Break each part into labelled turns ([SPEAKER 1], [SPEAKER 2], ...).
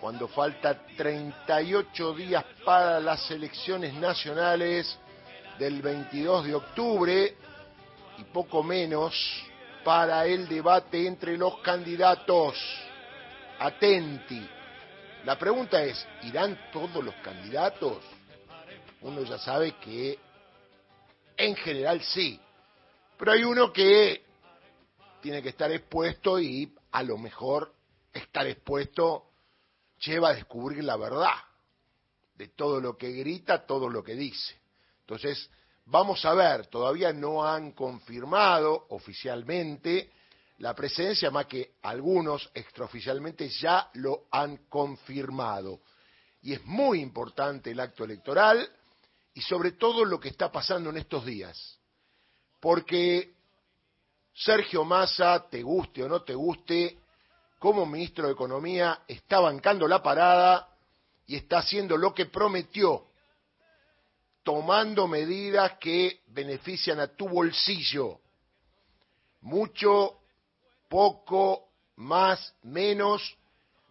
[SPEAKER 1] cuando falta 38 días para las elecciones nacionales del 22 de octubre y poco menos para el debate entre los candidatos. Atenti. La pregunta es, ¿irán todos los candidatos? Uno ya sabe que en general sí, pero hay uno que tiene que estar expuesto y a lo mejor estar expuesto lleva a descubrir la verdad de todo lo que grita, todo lo que dice. Entonces, vamos a ver, todavía no han confirmado oficialmente la presencia, más que algunos extraoficialmente ya lo han confirmado. Y es muy importante el acto electoral y sobre todo lo que está pasando en estos días. Porque Sergio Massa, te guste o no te guste, como ministro de Economía está bancando la parada y está haciendo lo que prometió, tomando medidas que benefician a tu bolsillo. Mucho, poco, más, menos,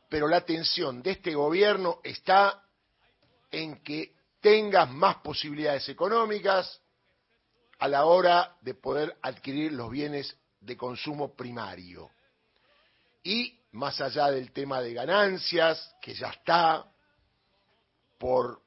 [SPEAKER 1] pero la atención de este gobierno está en que tengas más posibilidades económicas a la hora de poder adquirir los bienes de consumo primario. Y más allá del tema de ganancias, que ya está por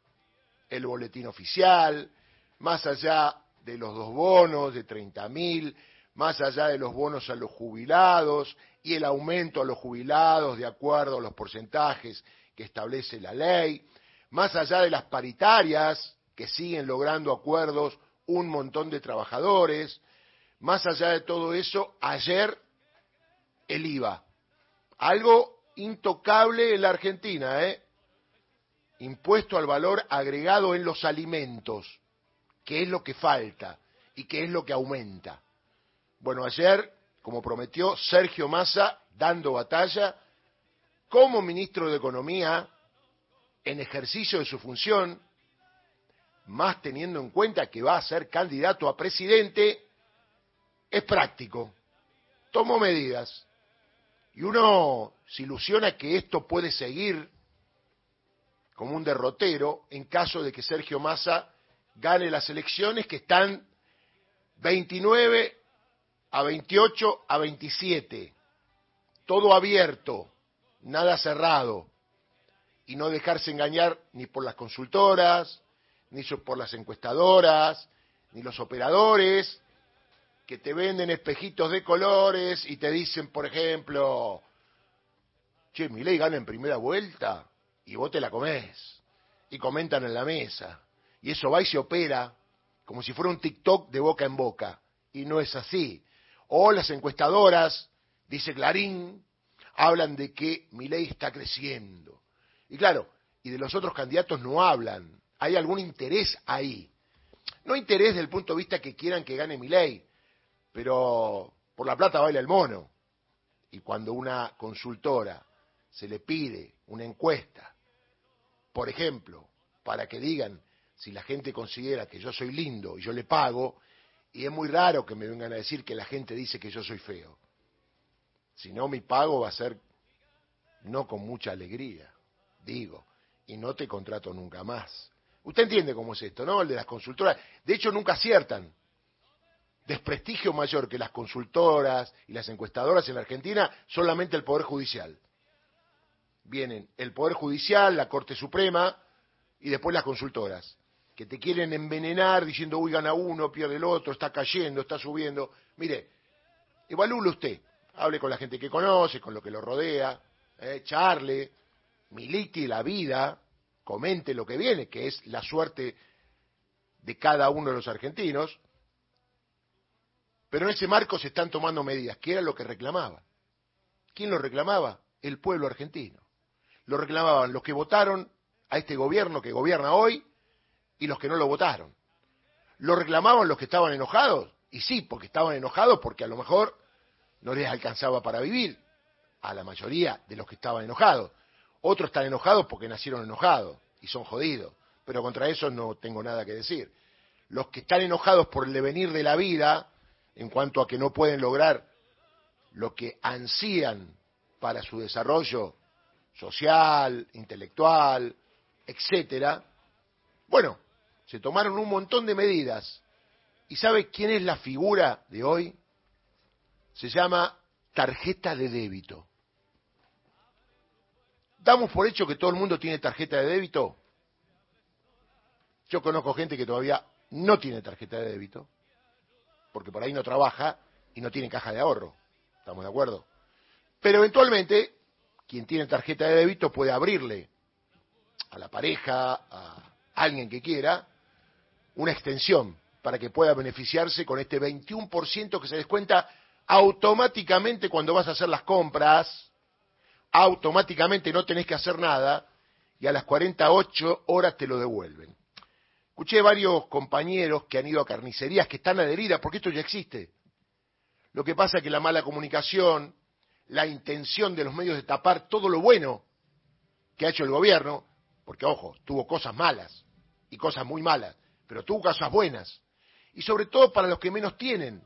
[SPEAKER 1] el boletín oficial, más allá de los dos bonos de 30 mil, más allá de los bonos a los jubilados y el aumento a los jubilados de acuerdo a los porcentajes que establece la ley, más allá de las paritarias que siguen logrando acuerdos un montón de trabajadores, más allá de todo eso, ayer el IVA algo intocable en la Argentina, ¿eh? Impuesto al valor agregado en los alimentos, que es lo que falta y que es lo que aumenta. Bueno, ayer, como prometió Sergio Massa, dando batalla como ministro de Economía en ejercicio de su función, más teniendo en cuenta que va a ser candidato a presidente, es práctico. Tomó medidas y uno se ilusiona que esto puede seguir como un derrotero en caso de que Sergio Massa gane las elecciones que están 29 a 28 a 27. Todo abierto, nada cerrado. Y no dejarse engañar ni por las consultoras, ni por las encuestadoras, ni los operadores, que te venden espejitos de colores y te dicen, por ejemplo, che, mi ley gana en primera vuelta y vos te la comés. Y comentan en la mesa. Y eso va y se opera como si fuera un TikTok de boca en boca. Y no es así. O las encuestadoras, dice Clarín, hablan de que mi ley está creciendo. Y claro, y de los otros candidatos no hablan. Hay algún interés ahí. No interés desde el punto de vista que quieran que gane mi ley, pero por la plata baila el mono. Y cuando una consultora se le pide una encuesta, por ejemplo, para que digan si la gente considera que yo soy lindo y yo le pago, y es muy raro que me vengan a decir que la gente dice que yo soy feo. Si no, mi pago va a ser no con mucha alegría, digo, y no te contrato nunca más. Usted entiende cómo es esto, ¿no? El de las consultoras. De hecho, nunca aciertan desprestigio mayor que las consultoras y las encuestadoras en la Argentina solamente el Poder Judicial. Vienen el Poder Judicial, la Corte Suprema y después las consultoras, que te quieren envenenar diciendo, uy, gana uno, pierde el otro, está cayendo, está subiendo. Mire, evalúle usted, hable con la gente que conoce, con lo que lo rodea, eh, charle, milite la vida, comente lo que viene, que es la suerte de cada uno de los argentinos, pero en ese marco se están tomando medidas, que era lo que reclamaba. ¿Quién lo reclamaba? El pueblo argentino. Lo reclamaban los que votaron a este gobierno que gobierna hoy y los que no lo votaron. Lo reclamaban los que estaban enojados, y sí, porque estaban enojados porque a lo mejor no les alcanzaba para vivir, a la mayoría de los que estaban enojados. Otros están enojados porque nacieron enojados y son jodidos, pero contra eso no tengo nada que decir. Los que están enojados por el devenir de la vida, en cuanto a que no pueden lograr lo que ansían para su desarrollo social, intelectual, etcétera. Bueno, se tomaron un montón de medidas. ¿Y sabe quién es la figura de hoy? Se llama tarjeta de débito. ¿Damos por hecho que todo el mundo tiene tarjeta de débito? Yo conozco gente que todavía no tiene tarjeta de débito, porque por ahí no trabaja y no tiene caja de ahorro. ¿Estamos de acuerdo? Pero eventualmente, quien tiene tarjeta de débito puede abrirle a la pareja, a alguien que quiera, una extensión para que pueda beneficiarse con este 21% que se descuenta automáticamente cuando vas a hacer las compras, automáticamente no tenés que hacer nada y a las 48 horas te lo devuelven. Escuché varios compañeros que han ido a carnicerías que están adheridas, porque esto ya existe. Lo que pasa es que la mala comunicación, la intención de los medios de tapar todo lo bueno que ha hecho el gobierno, porque ojo, tuvo cosas malas y cosas muy malas, pero tuvo cosas buenas, y sobre todo para los que menos tienen,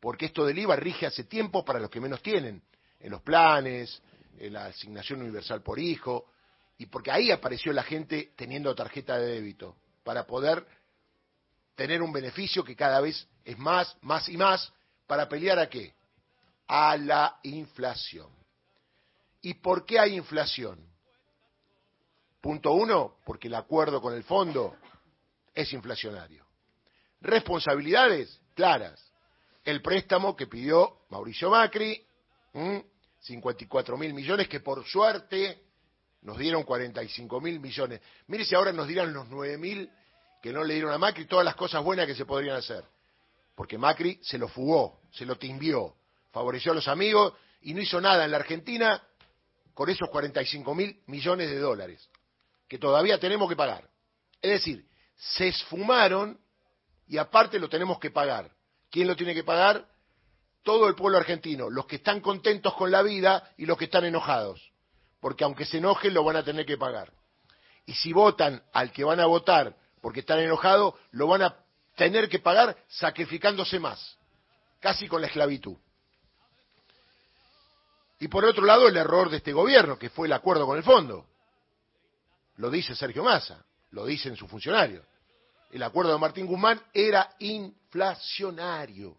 [SPEAKER 1] porque esto del IVA rige hace tiempo para los que menos tienen, en los planes, en la asignación universal por hijo, y porque ahí apareció la gente teniendo tarjeta de débito, para poder tener un beneficio que cada vez es más, más y más, para pelear a qué? A la inflación. ¿Y por qué hay inflación? Punto uno, porque el acuerdo con el fondo es inflacionario. Responsabilidades claras. El préstamo que pidió Mauricio Macri, 54 mil millones, que por suerte nos dieron 45 mil millones. Mire si ahora nos dirán los 9 mil que no le dieron a Macri todas las cosas buenas que se podrían hacer. Porque Macri se lo fugó, se lo timbió, favoreció a los amigos y no hizo nada en la Argentina con esos 45 mil millones de dólares que todavía tenemos que pagar. Es decir, se esfumaron y aparte lo tenemos que pagar. ¿Quién lo tiene que pagar? Todo el pueblo argentino, los que están contentos con la vida y los que están enojados, porque aunque se enojen lo van a tener que pagar. Y si votan al que van a votar porque están enojados, lo van a tener que pagar sacrificándose más, casi con la esclavitud. Y por otro lado, el error de este gobierno, que fue el acuerdo con el fondo. Lo dice Sergio Massa, lo dicen sus funcionarios. El acuerdo de Martín Guzmán era inflacionario.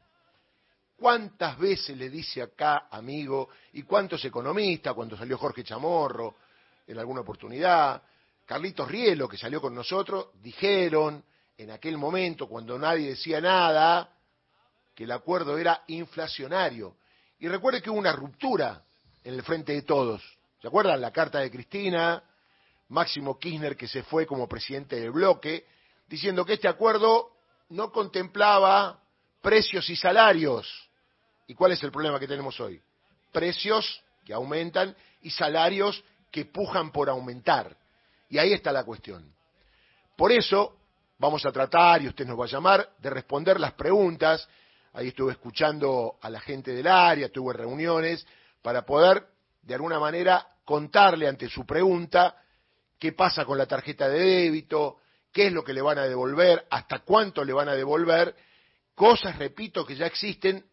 [SPEAKER 1] ¿Cuántas veces le dice acá, amigo, y cuántos economistas, cuando salió Jorge Chamorro en alguna oportunidad, Carlitos Rielo, que salió con nosotros, dijeron en aquel momento, cuando nadie decía nada, que el acuerdo era inflacionario. Y recuerde que hubo una ruptura en el frente de todos. ¿Se acuerdan? La carta de Cristina, Máximo Kirchner que se fue como presidente del bloque, diciendo que este acuerdo no contemplaba precios y salarios. ¿Y cuál es el problema que tenemos hoy? Precios que aumentan y salarios que pujan por aumentar. Y ahí está la cuestión. Por eso vamos a tratar, y usted nos va a llamar, de responder las preguntas. Ahí estuve escuchando a la gente del área, tuve reuniones, para poder, de alguna manera, contarle ante su pregunta qué pasa con la tarjeta de débito, qué es lo que le van a devolver, hasta cuánto le van a devolver, cosas, repito, que ya existen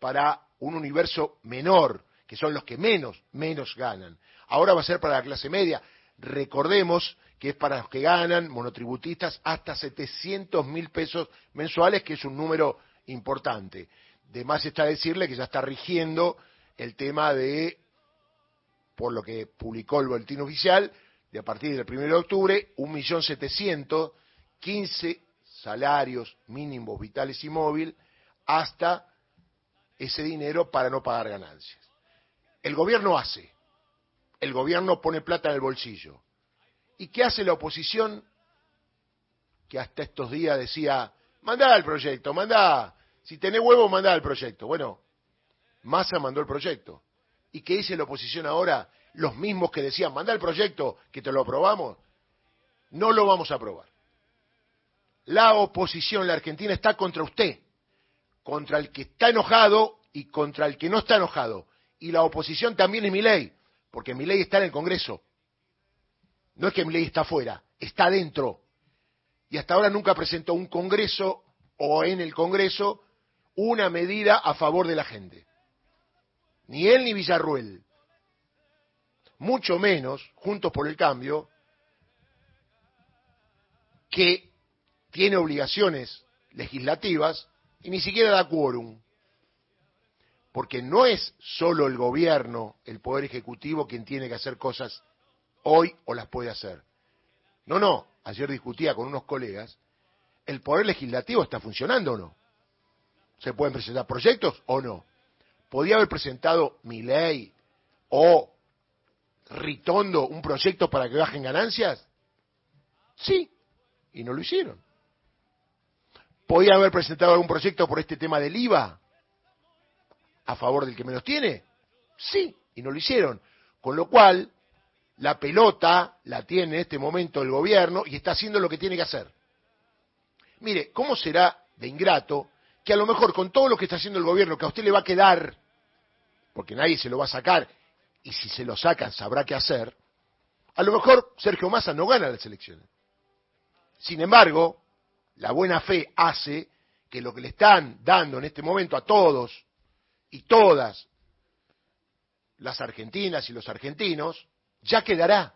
[SPEAKER 1] para un universo menor, que son los que menos, menos ganan. Ahora va a ser para la clase media. Recordemos que es para los que ganan, monotributistas, hasta 700 mil pesos mensuales, que es un número importante. De más está decirle que ya está rigiendo el tema de, por lo que publicó el boletín oficial, de a partir del 1 de octubre, 1.700.015 salarios mínimos vitales y móviles hasta ese dinero para no pagar ganancias. El gobierno hace, el gobierno pone plata en el bolsillo. ¿Y qué hace la oposición? Que hasta estos días decía, mandá el proyecto, mandá, si tenés huevo, mandá el proyecto. Bueno, Massa mandó el proyecto. ¿Y qué dice la oposición ahora? Los mismos que decían, mandá el proyecto, que te lo aprobamos, no lo vamos a aprobar. La oposición, la Argentina, está contra usted, contra el que está enojado y contra el que no está enojado. Y la oposición también es mi ley porque mi ley está en el Congreso. No es que mi ley está afuera, está dentro. Y hasta ahora nunca presentó un Congreso o en el Congreso una medida a favor de la gente. Ni él ni Villarruel. mucho menos Juntos por el Cambio, que tiene obligaciones legislativas y ni siquiera da quórum. Porque no es solo el gobierno, el poder ejecutivo, quien tiene que hacer cosas hoy o las puede hacer. No, no, ayer discutía con unos colegas, ¿el poder legislativo está funcionando o no? ¿Se pueden presentar proyectos o no? ¿Podía haber presentado mi ley o Ritondo un proyecto para que bajen ganancias? Sí, y no lo hicieron. ¿Podía haber presentado algún proyecto por este tema del IVA a favor del que menos tiene? Sí, y no lo hicieron. Con lo cual, la pelota la tiene en este momento el gobierno y está haciendo lo que tiene que hacer. Mire, ¿cómo será de ingrato que a lo mejor con todo lo que está haciendo el gobierno, que a usted le va a quedar, porque nadie se lo va a sacar, y si se lo sacan sabrá qué hacer, a lo mejor Sergio Massa no gana las elecciones. Sin embargo, la buena fe hace que lo que le están dando en este momento a todos y todas las argentinas y los argentinos, ya quedará.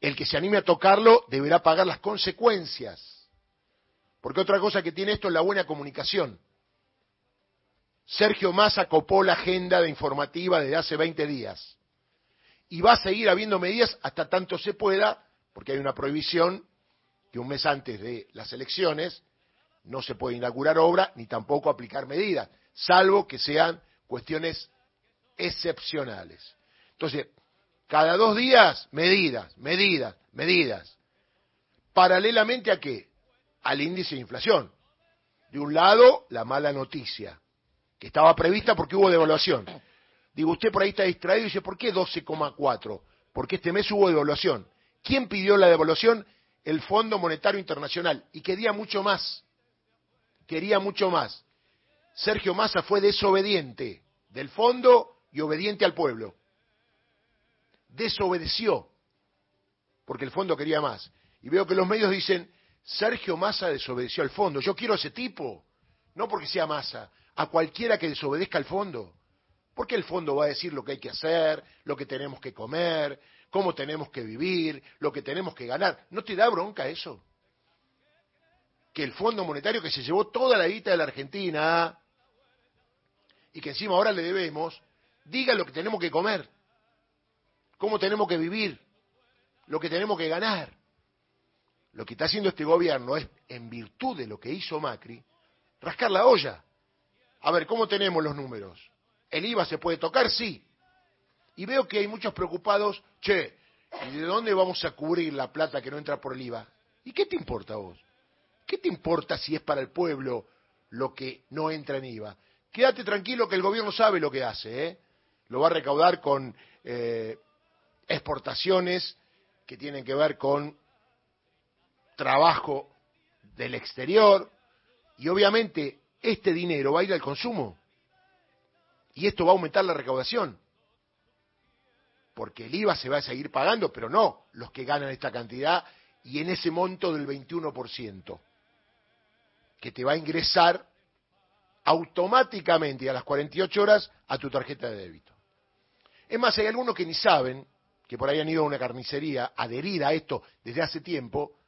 [SPEAKER 1] El que se anime a tocarlo deberá pagar las consecuencias porque otra cosa que tiene esto es la buena comunicación. Sergio Massa copó la agenda de informativa desde hace 20 días. Y va a seguir habiendo medidas hasta tanto se pueda, porque hay una prohibición que un mes antes de las elecciones no se puede inaugurar obra ni tampoco aplicar medidas, salvo que sean cuestiones excepcionales. Entonces, cada dos días, medidas, medidas, medidas. Paralelamente a qué? al índice de inflación. De un lado, la mala noticia, que estaba prevista porque hubo devaluación. Digo, usted por ahí está distraído y dice, ¿por qué 12,4? Porque este mes hubo devaluación. ¿Quién pidió la devaluación? El Fondo Monetario Internacional. Y quería mucho más. Quería mucho más. Sergio Massa fue desobediente del fondo y obediente al pueblo. Desobedeció, porque el fondo quería más. Y veo que los medios dicen, Sergio Massa desobedeció al fondo. Yo quiero a ese tipo, no porque sea Massa, a cualquiera que desobedezca al fondo. Porque el fondo va a decir lo que hay que hacer, lo que tenemos que comer, cómo tenemos que vivir, lo que tenemos que ganar. ¿No te da bronca eso? Que el Fondo Monetario que se llevó toda la guita de la Argentina y que encima ahora le debemos, diga lo que tenemos que comer, cómo tenemos que vivir, lo que tenemos que ganar. Lo que está haciendo este gobierno es, en virtud de lo que hizo Macri, rascar la olla. A ver, ¿cómo tenemos los números? ¿El IVA se puede tocar? Sí. Y veo que hay muchos preocupados, che, ¿y de dónde vamos a cubrir la plata que no entra por el IVA? ¿Y qué te importa a vos? ¿Qué te importa si es para el pueblo lo que no entra en IVA? Quédate tranquilo que el gobierno sabe lo que hace, ¿eh? Lo va a recaudar con eh, exportaciones que tienen que ver con trabajo del exterior y obviamente este dinero va a ir al consumo y esto va a aumentar la recaudación porque el IVA se va a seguir pagando, pero no los que ganan esta cantidad y en ese monto del 21%, que te va a ingresar automáticamente a las 48 horas a tu tarjeta de débito. Es más, hay algunos que ni saben, que por ahí han ido a una carnicería adherida a esto desde hace tiempo,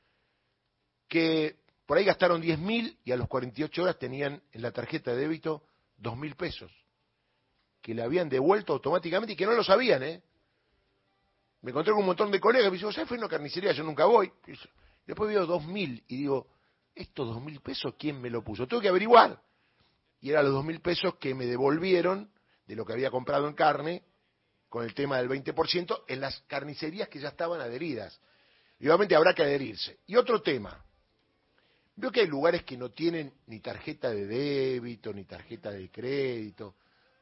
[SPEAKER 1] que por ahí gastaron 10 mil y a los 48 horas tenían en la tarjeta de débito 2 mil pesos, que le habían devuelto automáticamente y que no lo sabían, ¿eh? Me encontré con un montón de colegas y me dicen, ¿sabes? Fue una carnicería, yo nunca voy. Después veo 2 mil y digo, ¿estos 2 mil pesos quién me lo puso? Tengo que averiguar. Y eran los 2 mil pesos que me devolvieron de lo que había comprado en carne con el tema del 20% en las carnicerías que ya estaban adheridas. Y obviamente habrá que adherirse. Y otro tema, Veo que hay lugares que no tienen ni tarjeta de débito, ni tarjeta de crédito.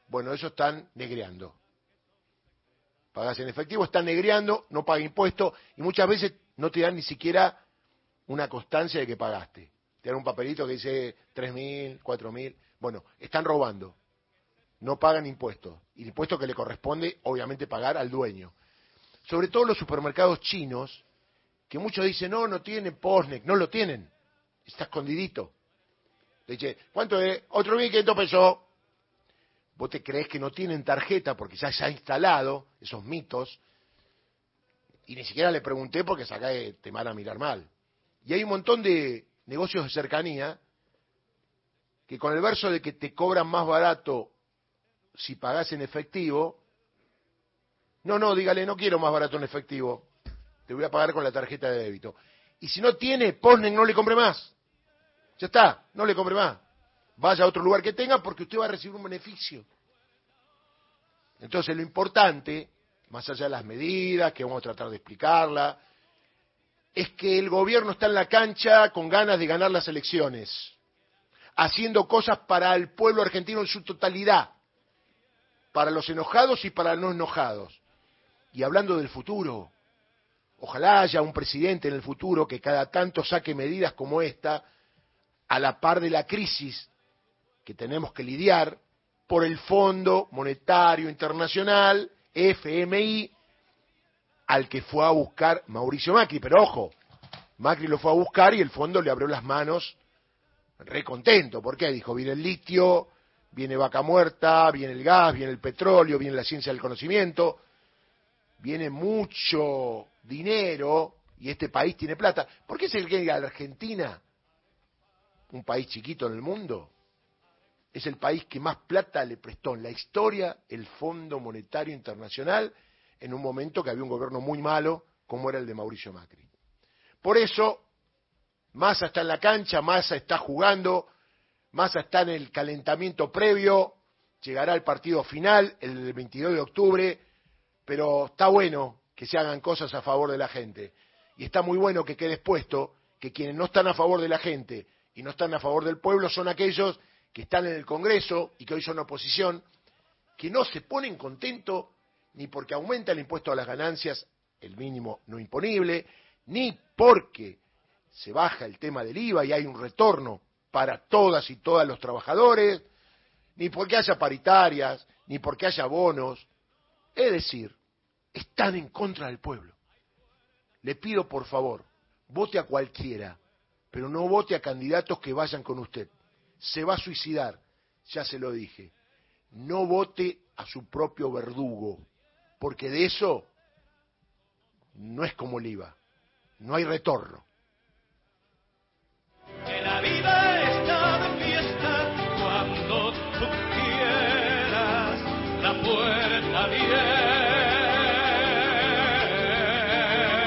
[SPEAKER 1] Bueno, eso están negreando. Pagas en efectivo, están negreando, no pagan impuestos y muchas veces no te dan ni siquiera una constancia de que pagaste. Te dan un papelito que dice tres mil, cuatro mil. Bueno, están robando. No pagan impuestos. Y el impuesto que le corresponde, obviamente, pagar al dueño. Sobre todo los supermercados chinos, que muchos dicen, no, no tienen POSNEC, no lo tienen está escondidito. Le dice, ¿cuánto es? Otro 1.500 pesos. Vos te crees que no tienen tarjeta porque ya se ha instalado esos mitos Y ni siquiera le pregunté porque acá te van a mirar mal. Y hay un montón de negocios de cercanía que con el verso de que te cobran más barato si pagás en efectivo, no, no, dígale, no quiero más barato en efectivo, te voy a pagar con la tarjeta de débito. Y si no tiene, ponen, no le compre más. Ya está, no le compre más. Vaya a otro lugar que tenga porque usted va a recibir un beneficio. Entonces lo importante, más allá de las medidas, que vamos a tratar de explicarla, es que el gobierno está en la cancha con ganas de ganar las elecciones, haciendo cosas para el pueblo argentino en su totalidad, para los enojados y para los no enojados. Y hablando del futuro, ojalá haya un presidente en el futuro que cada tanto saque medidas como esta, a la par de la crisis que tenemos que lidiar por el Fondo Monetario Internacional, FMI, al que fue a buscar Mauricio Macri. Pero ojo, Macri lo fue a buscar y el fondo le abrió las manos recontento. ¿Por qué? Dijo, viene el litio, viene vaca muerta, viene el gas, viene el petróleo, viene la ciencia del conocimiento, viene mucho dinero y este país tiene plata. ¿Por qué es el que a la Argentina, un país chiquito en el mundo, es el país que más plata le prestó en la historia el Fondo Monetario Internacional en un momento que había un gobierno muy malo como era el de Mauricio Macri. Por eso, Massa está en la cancha, Massa está jugando, Massa está en el calentamiento previo, llegará el partido final el 22 de octubre, pero está bueno que se hagan cosas a favor de la gente. Y está muy bueno que quede expuesto que quienes no están a favor de la gente y no están a favor del pueblo son aquellos que están en el Congreso y que hoy son oposición, que no se ponen contentos ni porque aumenta el impuesto a las ganancias, el mínimo no imponible, ni porque se baja el tema del IVA y hay un retorno para todas y todos los trabajadores, ni porque haya paritarias, ni porque haya bonos. Es decir, están en contra del pueblo. Le pido por favor, vote a cualquiera, pero no vote a candidatos que vayan con usted. Se va a suicidar, ya se lo dije. No vote a su propio verdugo, porque de eso no es como el IVA, no hay retorno.